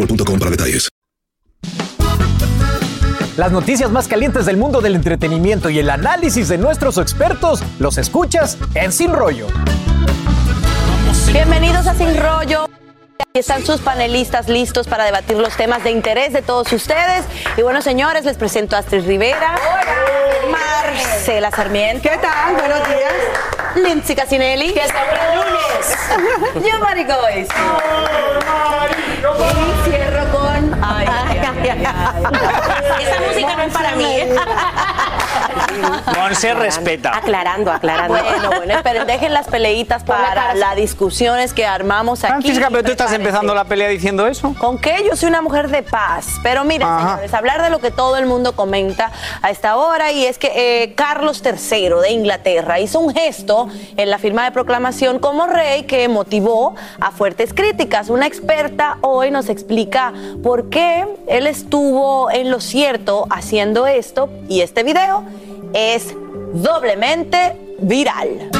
boostmobile.com para detalles. Las noticias más calientes del mundo del entretenimiento y el análisis de nuestros expertos los escuchas en Sin Rollo. Bienvenidos a Sin Rollo. Aquí están sus panelistas listos para debatir los temas de interés de todos ustedes. Y bueno, señores, les presento a Astrid Rivera, Marcela Sarmiento. ¿Qué tal? Buenos días. Lindsay Casinelli. Que lunes. Yo, Mari. Y cierro con... Ay, ay, ay, ay. Esa música no es para mí. Monse respeta. Aclarando, aclarando. Bueno, bueno, esperen, dejen las peleitas para las discusiones que armamos aquí. Francisca, pero tú estás empezando la pelea diciendo eso. ¿Con qué? Yo soy una mujer de paz. Pero miren, Ajá. señores, hablar de lo que todo el mundo comenta a esta hora y es que eh, Carlos III de Inglaterra hizo un gesto en la firma de proclamación como rey que motivó a fuertes críticas. Una experta hoy nos explica por qué él estuvo en lo cierto haciendo esto y este video es doblemente viral.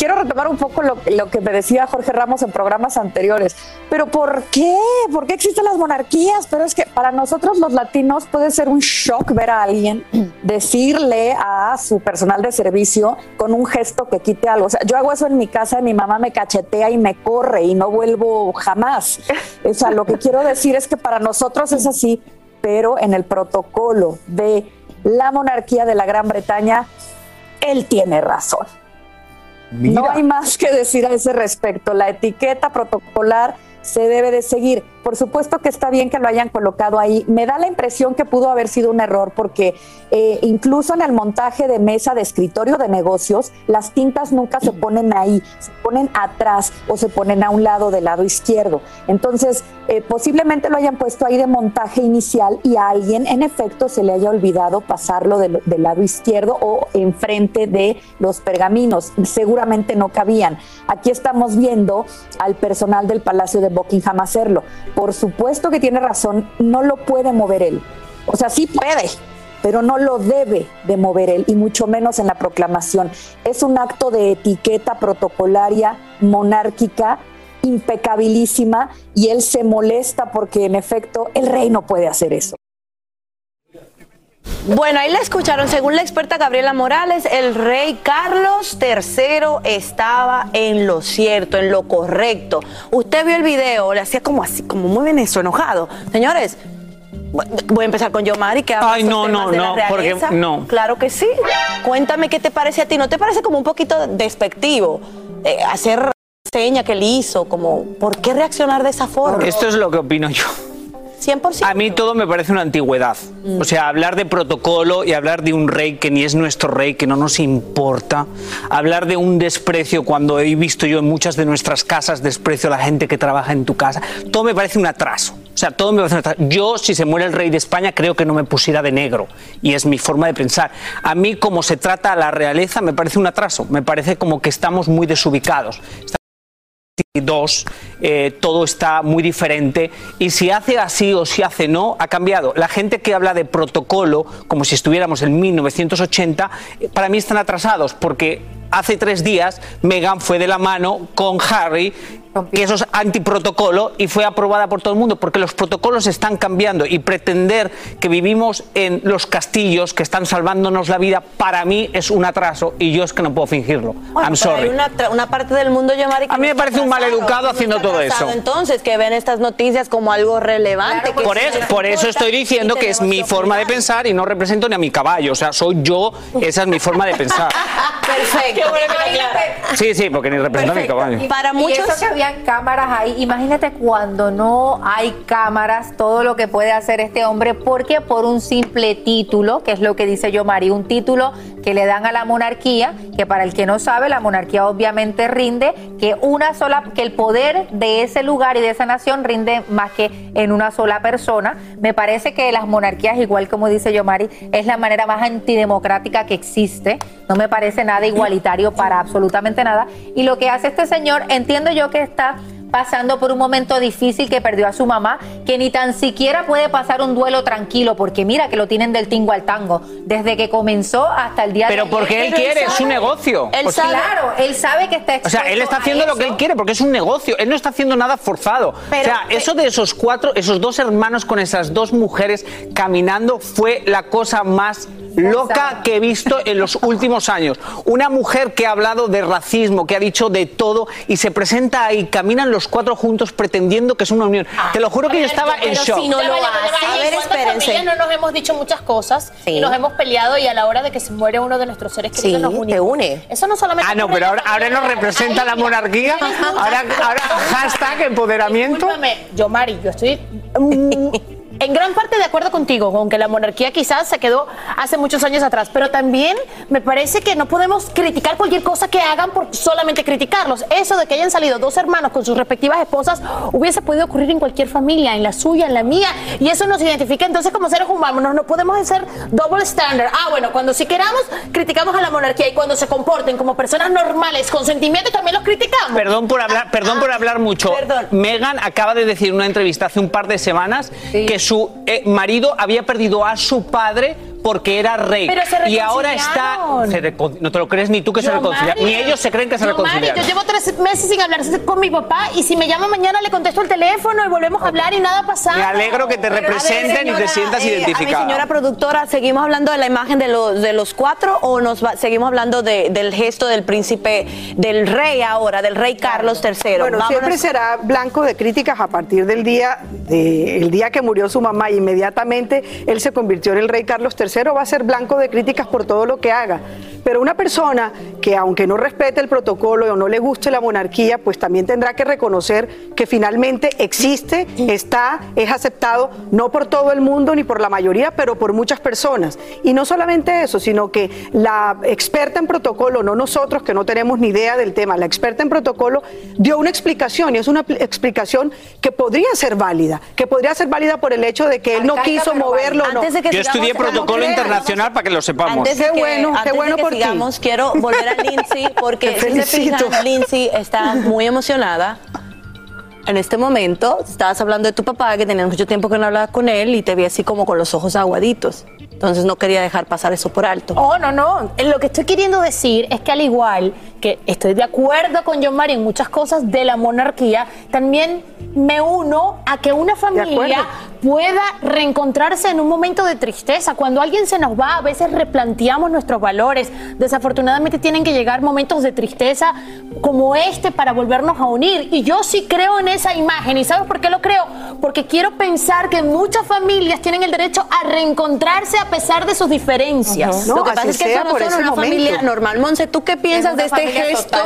quiero retomar un poco lo, que me decía Jorge Ramos en programas anteriores. Pero ¿por qué? ¿Por qué existen las monarquías? Pero es que para nosotros los latinos puede ser un shock ver a alguien decirle a su personal de servicio con un gesto que quite algo. O sea, yo hago eso en mi casa mi mamá me cachetea y me corre y no vuelvo jamás. O sea, lo que quiero decir es que para nosotros es así, pero en el protocolo de la monarquía de la Gran Bretaña, él tiene razón. No hay más que decir a ese respecto. La etiqueta protocolar se debe de seguir. Por supuesto que está bien que lo hayan colocado ahí. Me da la impresión que pudo haber sido un error porque eh, incluso en el montaje de mesa de escritorio de negocios, las tintas nunca se ponen ahí, se ponen atrás o se ponen a un lado del lado izquierdo. Entonces, eh, posiblemente lo hayan puesto ahí de montaje inicial y a alguien en efecto se le haya olvidado pasarlo del, del lado izquierdo o enfrente de los pergaminos. Seguramente no cabían. Aquí estamos viendo al personal del Palacio de Buckingham hacerlo. Por supuesto que tiene razón, no lo puede mover él. O sea, sí puede, pero no lo debe de mover él, y mucho menos en la proclamación. Es un acto de etiqueta protocolaria monárquica impecabilísima y él se molesta porque en efecto el rey no puede hacer eso. Bueno, ahí la escucharon. Según la experta Gabriela Morales, el rey Carlos III estaba en lo cierto, en lo correcto. Usted vio el video, le hacía como así, como muy venezo, enojado. Señores, voy a empezar con Yomari, que habla Ay, no, temas no, de la no, porque realeza. no. Claro que sí. Cuéntame qué te parece a ti. ¿No te parece como un poquito despectivo eh, hacer seña que él hizo? Como, ¿por qué reaccionar de esa forma? Esto es lo que opino yo. 100%. A mí todo me parece una antigüedad. O sea, hablar de protocolo y hablar de un rey que ni es nuestro rey, que no nos importa. Hablar de un desprecio cuando he visto yo en muchas de nuestras casas desprecio a la gente que trabaja en tu casa. Todo me parece un atraso. O sea, todo me parece un atraso. Yo, si se muere el rey de España, creo que no me pusiera de negro. Y es mi forma de pensar. A mí, como se trata a la realeza, me parece un atraso. Me parece como que estamos muy desubicados. Dos, eh, todo está muy diferente y si hace así o si hace no, ha cambiado. La gente que habla de protocolo, como si estuviéramos en 1980, eh, para mí están atrasados porque hace tres días Meghan fue de la mano con Harry que eso es antiprotocolo y fue aprobada por todo el mundo porque los protocolos están cambiando y pretender que vivimos en los castillos que están salvándonos la vida para mí es un atraso y yo es que no puedo fingirlo. Bueno, I'm sorry. Hay una, una parte del mundo, yo, Mari, que A mí me parece un atrasado, maleducado no haciendo está todo atrasado, eso. Entonces, que ven estas noticias como algo relevante. que Por les por eso estoy diciendo y que es mi forma de pensar y no represento ni a mi caballo. O sea, soy yo, esa es mi forma de pensar. Perfecto. Sí, sí, porque ni represento a mi caballo. Para Y muchos. eso que habían cámaras ahí, imagínate cuando no hay cámaras, todo lo que puede hacer este hombre, porque por un simple título, que es lo que dice yo, Mari, un título que le dan a la monarquía, que para el que no sabe, la monarquía obviamente rinde, que una sola, que el poder de ese lugar y de esa nación rinde más que en una sola persona. Me parece que las monarquías, igual como dice yo, Mari, es la manera más antidemocrática que existe. No me parece nada igualitario para absolutamente nada. Y lo que hace este señor, entiendo yo que está pasando por un momento difícil que perdió a su mamá, que ni tan siquiera puede pasar un duelo tranquilo, porque mira que lo tienen del tingo al tango, desde que comenzó hasta el día de Pero porque él Pero quiere, es su negocio. Él sea, claro, él sabe que está O sea, él está haciendo lo que él quiere porque es un negocio. Él no está haciendo nada forzado. Pero- o sea, eso de esos cuatro, esos dos hermanos con esas dos mujeres caminando fue la cosa más loca que he visto en los últimos años. Una mujer que ha hablado de racismo, que ha dicho de todo y se presenta ahí, caminan los cuatro juntos pretendiendo que es una unión. Te lo juro que yo estaba en Pero shock. si no lo hace, a ver, ¿cuántas espérense. no nos hemos dicho muchas cosas Sí. y nos hemos peleado y a la hora de que se muere uno de nuestros seres queridos Sí, nos te une. Eso no solamente Ah, no, pero ahora, ahora nos representa Ahí, la monarquía. Ahora, hashtag empoderamiento. Discúlpame, yo, Mari, yo estoy mm, en gran parte de acuerdo contigo, con que la monarquía quizás se quedó hace muchos años atrás, pero también me parece que no podemos criticar cualquier cosa que hagan por solamente criticarlos. Eso de que hayan salido dos hermanos con sus respectivas esposas hubiese podido ocurrir en cualquier familia, en la suya, en la mía, y eso nos identifica entonces como seres humanos. No, no podemos hacer double standard. Ah, bueno, cuando si queramos, criticamos a la monarquía y cuando se comporten como personas normales, con sentimientos, también los criticamos. Perdón por hablar, perdón por hablar mucho. Perdón. Megan acaba de decir en una entrevista hace un par de semanas que su eh, marido había perdido a su padre porque era rey. Pero se y ahora está. reconciliaron. se recon- no te lo crees ni tú que se reconciliaron. Mari, Ni ellos se creen que se Mari, reconciliaron. yo llevo tres meses sin hablar con mi papá y si me llama mañana le contesto el teléfono y volvemos a hablar y nada ha pasado. Me alegro que te ver, representen y te sientas eh, A mi identificada. señora productora, ¿seguimos hablando de la imagen de los, de los cuatro o nos va- seguimos hablando de- del gesto del príncipe, del rey ahora, del rey Carlos III? Bueno, Vámonos- siempre será blanco de críticas a partir del día, de- el día que murió su mamá. Inmediatamente él se convirtió en el rey Carlos III, va a ser blanco de críticas por todo lo que haga. Pero una persona que aunque no respete el protocolo o no le guste la monarquía, pues también tendrá que reconocer que finalmente existe, está, es aceptado, no por todo el mundo ni por la mayoría, pero por muchas personas. Y no solamente eso, sino que la experta en protocolo, no nosotros que no tenemos ni idea del tema, la experta en protocolo dio una explicación y es una pl- explicación que podría ser válida, que podría ser válida por el hecho de que él no Arcaica, quiso moverlo. no. Antes de que Yo estudié protocolo internacional para que lo sepamos. Antes de Qué que, bueno, qué antes de bueno que por ti. sigamos, quiero volver a Lindsay porque Te si se felicito. fijan, Lindsay está muy emocionada. En este momento, estabas hablando de tu papá, que tenías mucho tiempo que no hablabas con él y te vi así como con los ojos aguaditos. Entonces no quería dejar pasar eso por alto. Oh, no, no. Lo que estoy queriendo decir es que al igual que estoy de acuerdo con John Mario en muchas cosas de la monarquía, también me uno a que una familia pueda reencontrarse en un momento de tristeza. Cuando alguien se nos va, a veces replanteamos nuestros valores. Desafortunadamente tienen que llegar momentos de tristeza como este para volvernos a unir. Y yo sí creo en esa imagen. ¿Y sabes por qué lo creo? Porque quiero pensar que muchas familias tienen el derecho a reencontrarse a pesar de sus diferencias. No, Lo que pasa es que eso no ese una momento. familia normal. Monse, ¿tú qué piensas de este gesto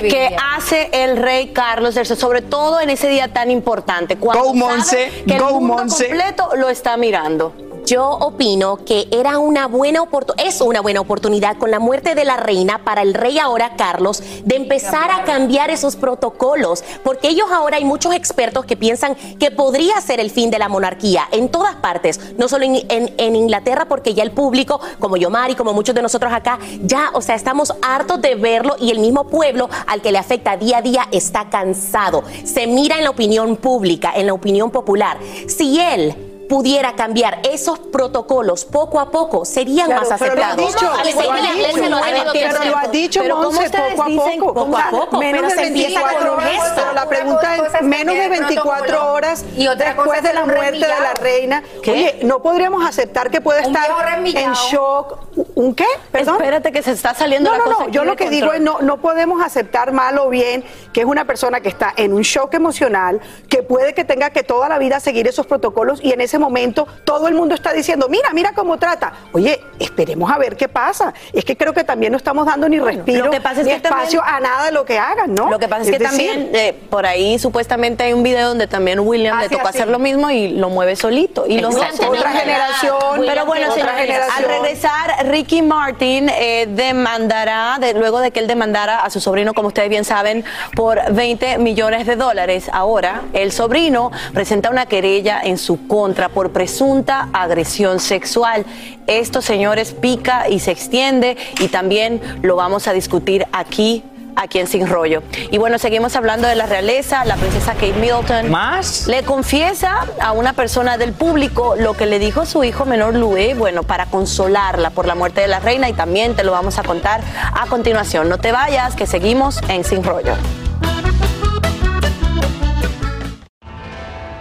que hace el rey Carlos III, sobre todo en ese día tan importante? Cuando Go, sabe Monse, que el go, mundo Monse. completo lo está mirando. Yo opino que era una buena es una buena oportunidad con la muerte de la reina para el rey ahora Carlos de empezar a cambiar esos protocolos, porque ellos ahora hay muchos expertos que piensan que podría ser el fin de la monarquía en todas partes, no solo en, en- Inglaterra, porque ya el público, como yo, Mari, como muchos de nosotros acá, ya, o sea, estamos hartos de verlo y el mismo pueblo al que le afecta día a día está cansado. Se mira en la opinión pública, en la opinión popular. Si él pudiera cambiar esos protocolos poco a poco, serían Claro, más pero lo ha aceptados. igual lo ha dicho, lo ha pero advertido. lo ha dicho Pero ¿cómo Monse, ustedes poco a poco, poco a poco? menos Pero de se empieza 24 con horas. Pero la pregunta es menos de tener 24 protocolo horas y otra cosa después es de la muerte de la reina. ¿Qué? Oye, no podríamos aceptar que puede estar en shock. ¿Un qué? Perdón. Espérate que se está saliendo No, la no, cosa no. Yo lo que digo es no, no podemos aceptar mal o bien que es una persona que está en un shock emocional, que puede que tenga que toda la vida seguir esos protocolos y en ese momento todo el mundo está diciendo, mira, mira cómo trata. Oye, esperemos a ver qué pasa. Es que creo que también no estamos dando ni respiro, Lo que pasa es ni que también- espacio a nada de lo que hagan, ¿no? Lo que pasa es, que decir, también eh, por ahí supuestamente hay un video donde también William le tocó así. hacer lo mismo y lo mueve solito. Y Exacto. Otra generación, Pero bueno, otra señores, generación. al regresar, Ricky Martin eh, demandará, de- luego de que él demandara a su sobrino, como ustedes bien saben, por 20 millones de dólares. Ahora, el sobrino presenta una querella en su contra por presunta agresión sexual. Esto, señores, pica y se extiende y también lo vamos a discutir aquí aquí en Sin Rollo. Y bueno, seguimos hablando de la realeza, la princesa Kate Middleton. ¿Más? Le confiesa a una persona del público lo que le dijo su hijo menor Louis, bueno, para consolarla por la muerte de la reina y también te lo vamos a contar a continuación. No te vayas, que seguimos en Sin Rollo.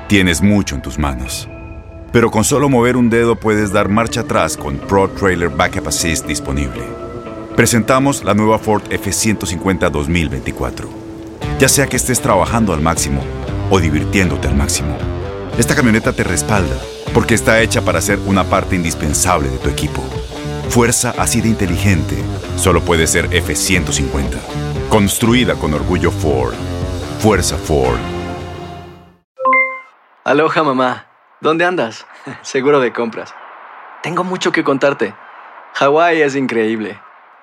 Tienes mucho en tus manos. Pero con solo mover un dedo puedes dar marcha atrás con Pro Trailer Backup Assist disponible. Presentamos la nueva Ford F150 2024. Ya sea que estés trabajando al máximo o divirtiéndote al máximo, esta camioneta te respalda porque está hecha para ser una parte indispensable de tu equipo. Fuerza así de inteligente solo puede ser F150. Construida con orgullo Ford. Fuerza Ford. Aloha mamá, ¿dónde andas? Seguro de compras. Tengo mucho que contarte. Hawái es increíble.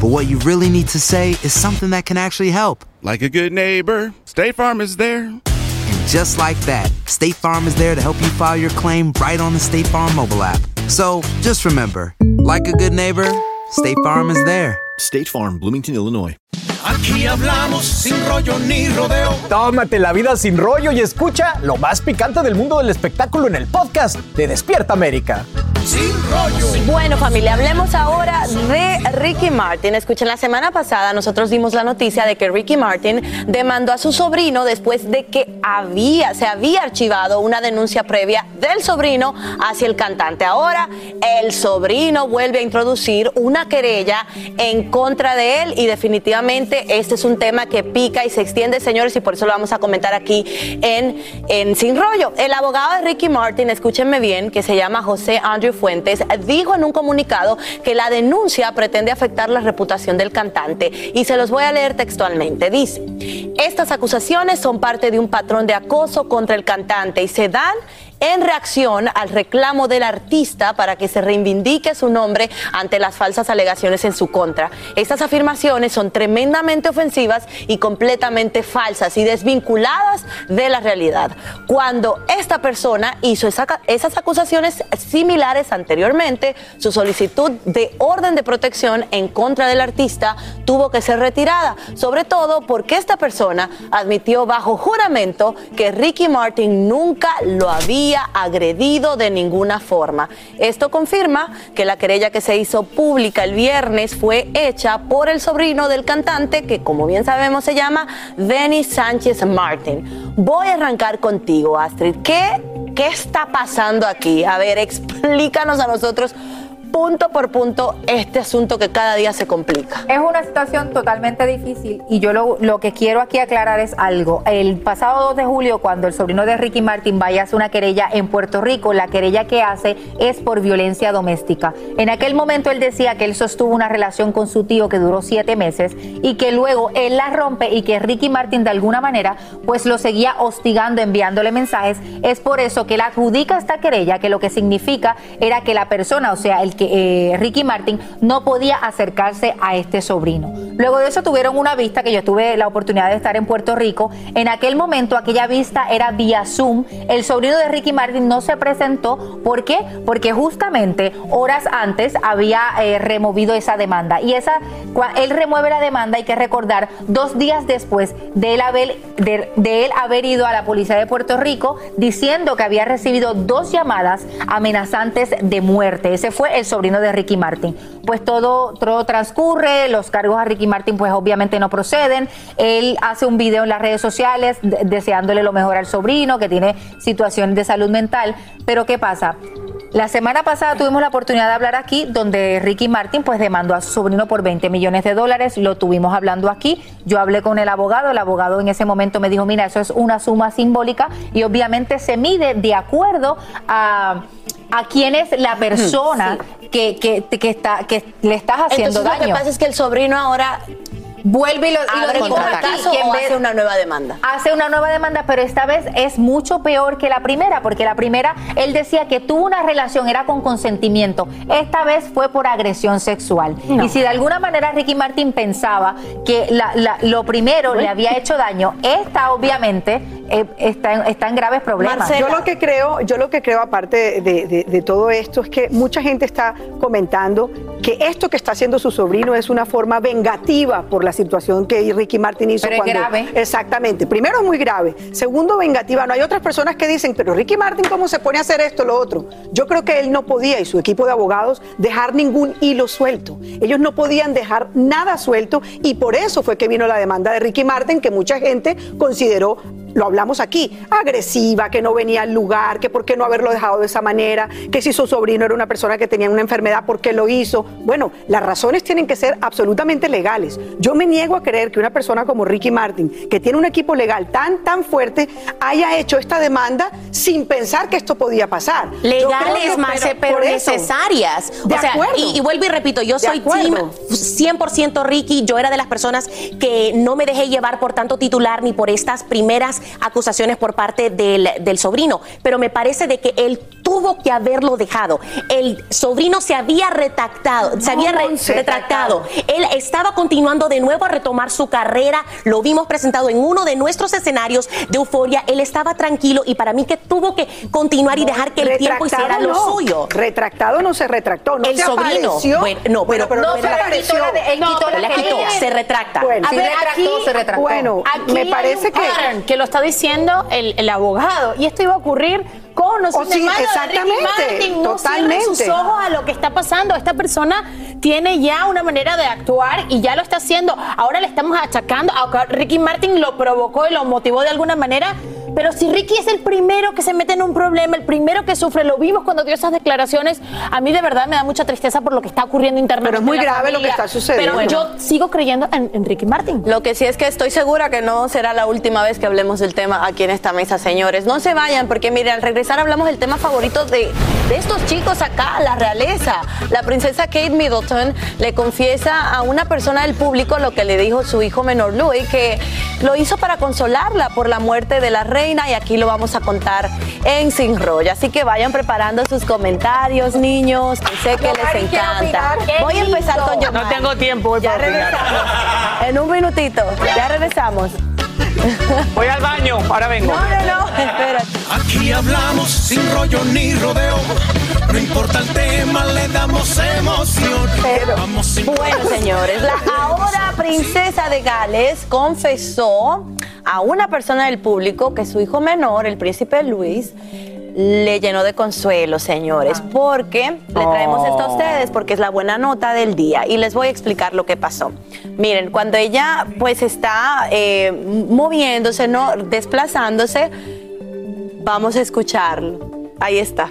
but what you really need to say is something that can actually help. Like a good neighbor, State Farm is there. And just like that, State Farm is there to help you file your claim right on the State Farm mobile app. So just remember, like a good neighbor, State Farm is there. State Farm, Bloomington, Illinois. Aquí hablamos sin rollo ni rodeo. Tómate la vida sin rollo y escucha lo más picante del mundo del espectáculo en el podcast de Despierta América. Sin rollo. Bueno, familia, hablemos ahora de Ricky Martin. Escuchen, la semana pasada nosotros dimos la noticia de que Ricky Martin demandó a su sobrino después de que había, se había archivado una denuncia previa del sobrino hacia el cantante. Ahora, el sobrino vuelve a introducir una querella en contra de él y definitivamente este es un tema que pica y se extiende, señores, y por eso lo vamos a comentar aquí en, en Sin Rollo. El abogado de Ricky Martin, escúchenme bien, que se llama José Andrew Fuentes, dijo en un comunicado que la denuncia pretende afectar la reputación del cantante y se los voy a leer textualmente. Dice, estas acusaciones son parte de un patrón de acoso contra el cantante y se dan en reacción al reclamo del artista para que se reivindique su nombre ante las falsas alegaciones en su contra. Estas afirmaciones son tremendamente ofensivas y completamente falsas y desvinculadas de la realidad. Cuando esta persona hizo esa- esas acusaciones similares anteriormente, su solicitud de orden de protección en contra del artista tuvo que ser retirada, sobre todo porque esta persona admitió bajo juramento que Ricky Martin nunca lo había agredido de ninguna forma. Esto confirma que la querella que se hizo pública el viernes fue hecha por el sobrino del cantante, que como bien sabemos se llama Denis Sánchez Martin. Voy a arrancar contigo, Astrid. ¿Qué, ¿Qué está pasando aquí? A ver, explícanos a nosotros punto por punto este asunto que cada día se complica. Es una situación totalmente difícil y yo lo, lo, que quiero aquí aclarar es algo. El pasado 2 de julio, cuando el sobrino de Ricky Martin vaya a hacer una querella en Puerto Rico, la querella que hace es por violencia doméstica. En aquel momento él decía que él sostuvo una relación con su tío que duró siete meses y que luego él la rompe y que Ricky Martin de alguna manera pues lo seguía hostigando, enviándole mensajes. Es por eso que él adjudica esta querella, que lo que significa era que la persona, o sea, el que eh, Ricky Martin no podía acercarse a este sobrino. Luego de eso tuvieron una vista que yo tuve la oportunidad de estar en Puerto Rico. En aquel momento aquella vista era vía Zoom. El sobrino de Ricky Martin no se presentó. ¿Por qué? Porque justamente horas antes había eh, removido esa demanda. Y esa, él remueve la demanda, hay que recordar, dos días después de él haber, de él haber ido a la policía de Puerto Rico diciendo que había recibido dos llamadas amenazantes de muerte. Ese fue el sobrino de Ricky Martin. Pues todo, transcurre, los cargos a Ricky Martin pues obviamente no proceden. Él hace un video en las redes sociales deseándole lo mejor al sobrino que tiene situaciones de salud mental. Pero ¿qué pasa? La semana pasada tuvimos la oportunidad de hablar aquí donde Ricky Martin pues demandó a su sobrino por 20 millones de dólares, lo tuvimos hablando aquí, yo hablé con el abogado, el abogado en ese momento me dijo, mira, eso es una suma simbólica y obviamente se mide de acuerdo a, a quién es la persona que, que, que, está, que le estás haciendo Entonces, daño. Lo que pasa es que el sobrino ahora vuelve y lo, y lo dijo aquí, o hace una nueva demanda. Hace una nueva demanda, pero esta vez es mucho peor que la primera, porque la primera él decía que tuvo una relación, era con consentimiento. Esta vez fue por agresión sexual. Y si de alguna manera Ricky Martin pensaba que la- la- lo primero le había hecho daño, esta obviamente eh, está, en, está en graves problemas. Yo lo que creo, yo lo que creo aparte de, de- de todo esto es que mucha gente está comentando que esto que está haciendo su sobrino es una forma vengativa por la situación que Ricky Martin hizo Pero es cuando grave. exactamente. Primero es muy grave, segundo vengativa. No hay otras personas que dicen, pero Ricky Martin cómo se pone a hacer esto lo otro. Yo creo que él no podía y su equipo de abogados dejar ningún hilo suelto. Ellos no podían dejar nada suelto y por eso fue que vino la demanda de Ricky Martin que mucha gente consideró lo hablamos aquí, agresiva, que no venía al lugar, que por qué no haberlo dejado de esa manera, que si su sobrino era una persona que tenía una enfermedad, ¿por qué lo hizo? Bueno, las razones tienen que ser absolutamente legales. Yo me niego a creer que una persona como Ricky Martin, que tiene un equipo legal tan, tan fuerte, haya hecho esta demanda sin pensar que esto podía pasar. Legales, que- Marce, pero necesarias. De o sea, acuerdo. y, y vuelvo y repito, yo soy team 100% Ricky. Yo era de las personas que no me dejé llevar por tanto titular ni por estas primeras acusaciones por parte del, del sobrino. Pero me parece de que él tuvo que haberlo dejado. El sobrino se había retractado, se había re- retractado. Él estaba continuando de nuevo a retomar su carrera. Lo vimos presentado en uno de nuestros escenarios de euforia. Él estaba tranquilo y para mí que tuvo que continuar y dejar que el tiempo hiciera lo no. suyo. Retractado no se retractó, no El se sobrino. apareció. Bueno, no, pero- pero no, no, se pero apareció. quitó la- quitó se retracta. Bueno, A sí ver, retractó, aquí- se retractó. Bueno, Aquí me parece que que lo está diciendo el, el abogado y esto iba a ocurrir con o Oh, sin exactamente, Ricky Martin. No totalmente. sus ojos a lo que está pasando. Esta persona tiene ya una manera de actuar y ya lo está haciendo. Ahora le estamos achacando a Ricky Martin lo provocó y lo motivó de alguna manera. Pero si Ricky es el primero que se mete en un problema, el primero que sufre, lo vimos cuando dio esas declaraciones, a mí de verdad me da mucha tristeza por lo que está ocurriendo internamente. Pero es muy grave lo que está sucediendo. Pero yo sigo creyendo en, en Ricky Martin. Lo que sí es que estoy segura que no será la última vez que hablemos del tema aquí en esta mesa, señores. No se vayan, porque mire, al regresar hablamos del tema favorito de, de estos chicos acá, la realeza. La princesa Kate Middleton le confiesa a una persona del público lo que le dijo su hijo menor Louis, que lo hizo para consolarla por la muerte de la reina y aquí lo vamos a contar en Sin Rollo. Así que vayan preparando sus comentarios, niños, que sé que les encanta. opinar. ¡Qué Voy a empezar con Yomari. No tengo tiempo hoy Ya regresamos. En un minutito. Ya regresamos. Voy al baño, ahora vengo. No, no, no. Espérate. Aquí hablamos sin rollo ni rodeo. No importa el tema, le damos emoción. Vamos sin Bueno, señores, la ahora princesa de Gales confesó a una persona del público que su hijo menor, el príncipe Luis, le llenó de consuelo, señores, porque le traemos esto a ustedes, porque es la buena nota del día. Y les voy a explicar lo que pasó. Miren, cuando ella pues está eh, moviéndose, ¿no? Desplazándose, vamos a escucharlo. Ahí está.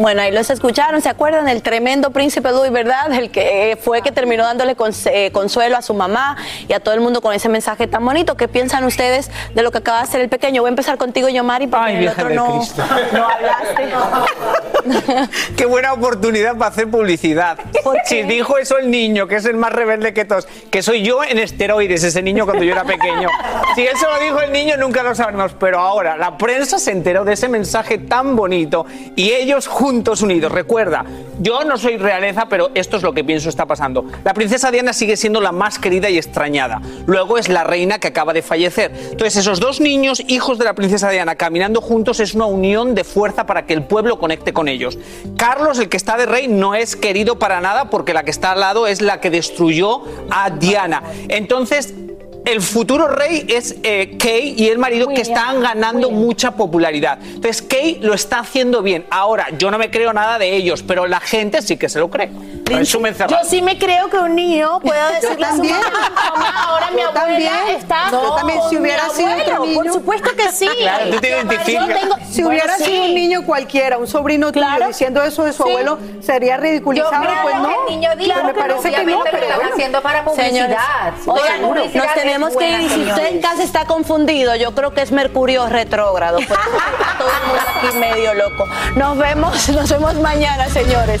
Bueno, ahí los escucharon, ¿se acuerdan? El tremendo príncipe Louis, ¿verdad? El que eh, fue que terminó dándole eh, consuelo a su mamá y a todo el mundo con ese mensaje tan bonito. ¿Qué piensan ustedes de lo que acaba de hacer el pequeño? Voy a empezar contigo, Yomari, porque Ay, en el otro de no, no hablaste. Qué buena oportunidad para hacer publicidad. Si dijo eso el niño, que es el más rebelde que todos, que soy yo en esteroides, ese niño cuando yo era pequeño. Si eso lo dijo el niño, nunca lo sabremos. Pero ahora la prensa se enteró de ese mensaje tan bonito y ellos unidos. Recuerda, yo no soy realeza, pero esto es lo que pienso está pasando. La princesa Diana sigue siendo la más querida y extrañada. Luego es la reina que acaba de fallecer. Entonces, esos dos niños, hijos de la princesa Diana, caminando juntos es una unión de fuerza para que el pueblo conecte con ellos. Carlos, el que está de rey, no es querido para nada porque la que está al lado es la que destruyó a Diana. Entonces, el futuro rey es eh, Kay y el marido que están ganando mucha popularidad. Entonces, Kay lo está haciendo bien. Ahora, yo no me creo nada de ellos, pero la gente sí que se lo cree. Yo sí me creo que un niño pueda decirle a su también. mamá, mamá, ahora mi abuela también. está No, yo también, si con mi hubiera sido otro niño. Por supuesto que sí. Claro, tú te identificas. tengo- Si bueno, hubiera sí. sido un niño cualquiera, un sobrino tuyo, Claro. diciendo eso de su Sí. abuelo, sería ridiculizado. Yo, pues no. que el niño dijo, Pero me que parece que no, obviamente lo pero están bueno. haciendo para publicidad. Oigan, publicidad nos tenemos que ir. Si usted en casa está confundido, yo creo que es Mercurio retrógrado. Por eso está todo el mundo aquí medio loco. Nos vemos, nos vemos mañana, señores.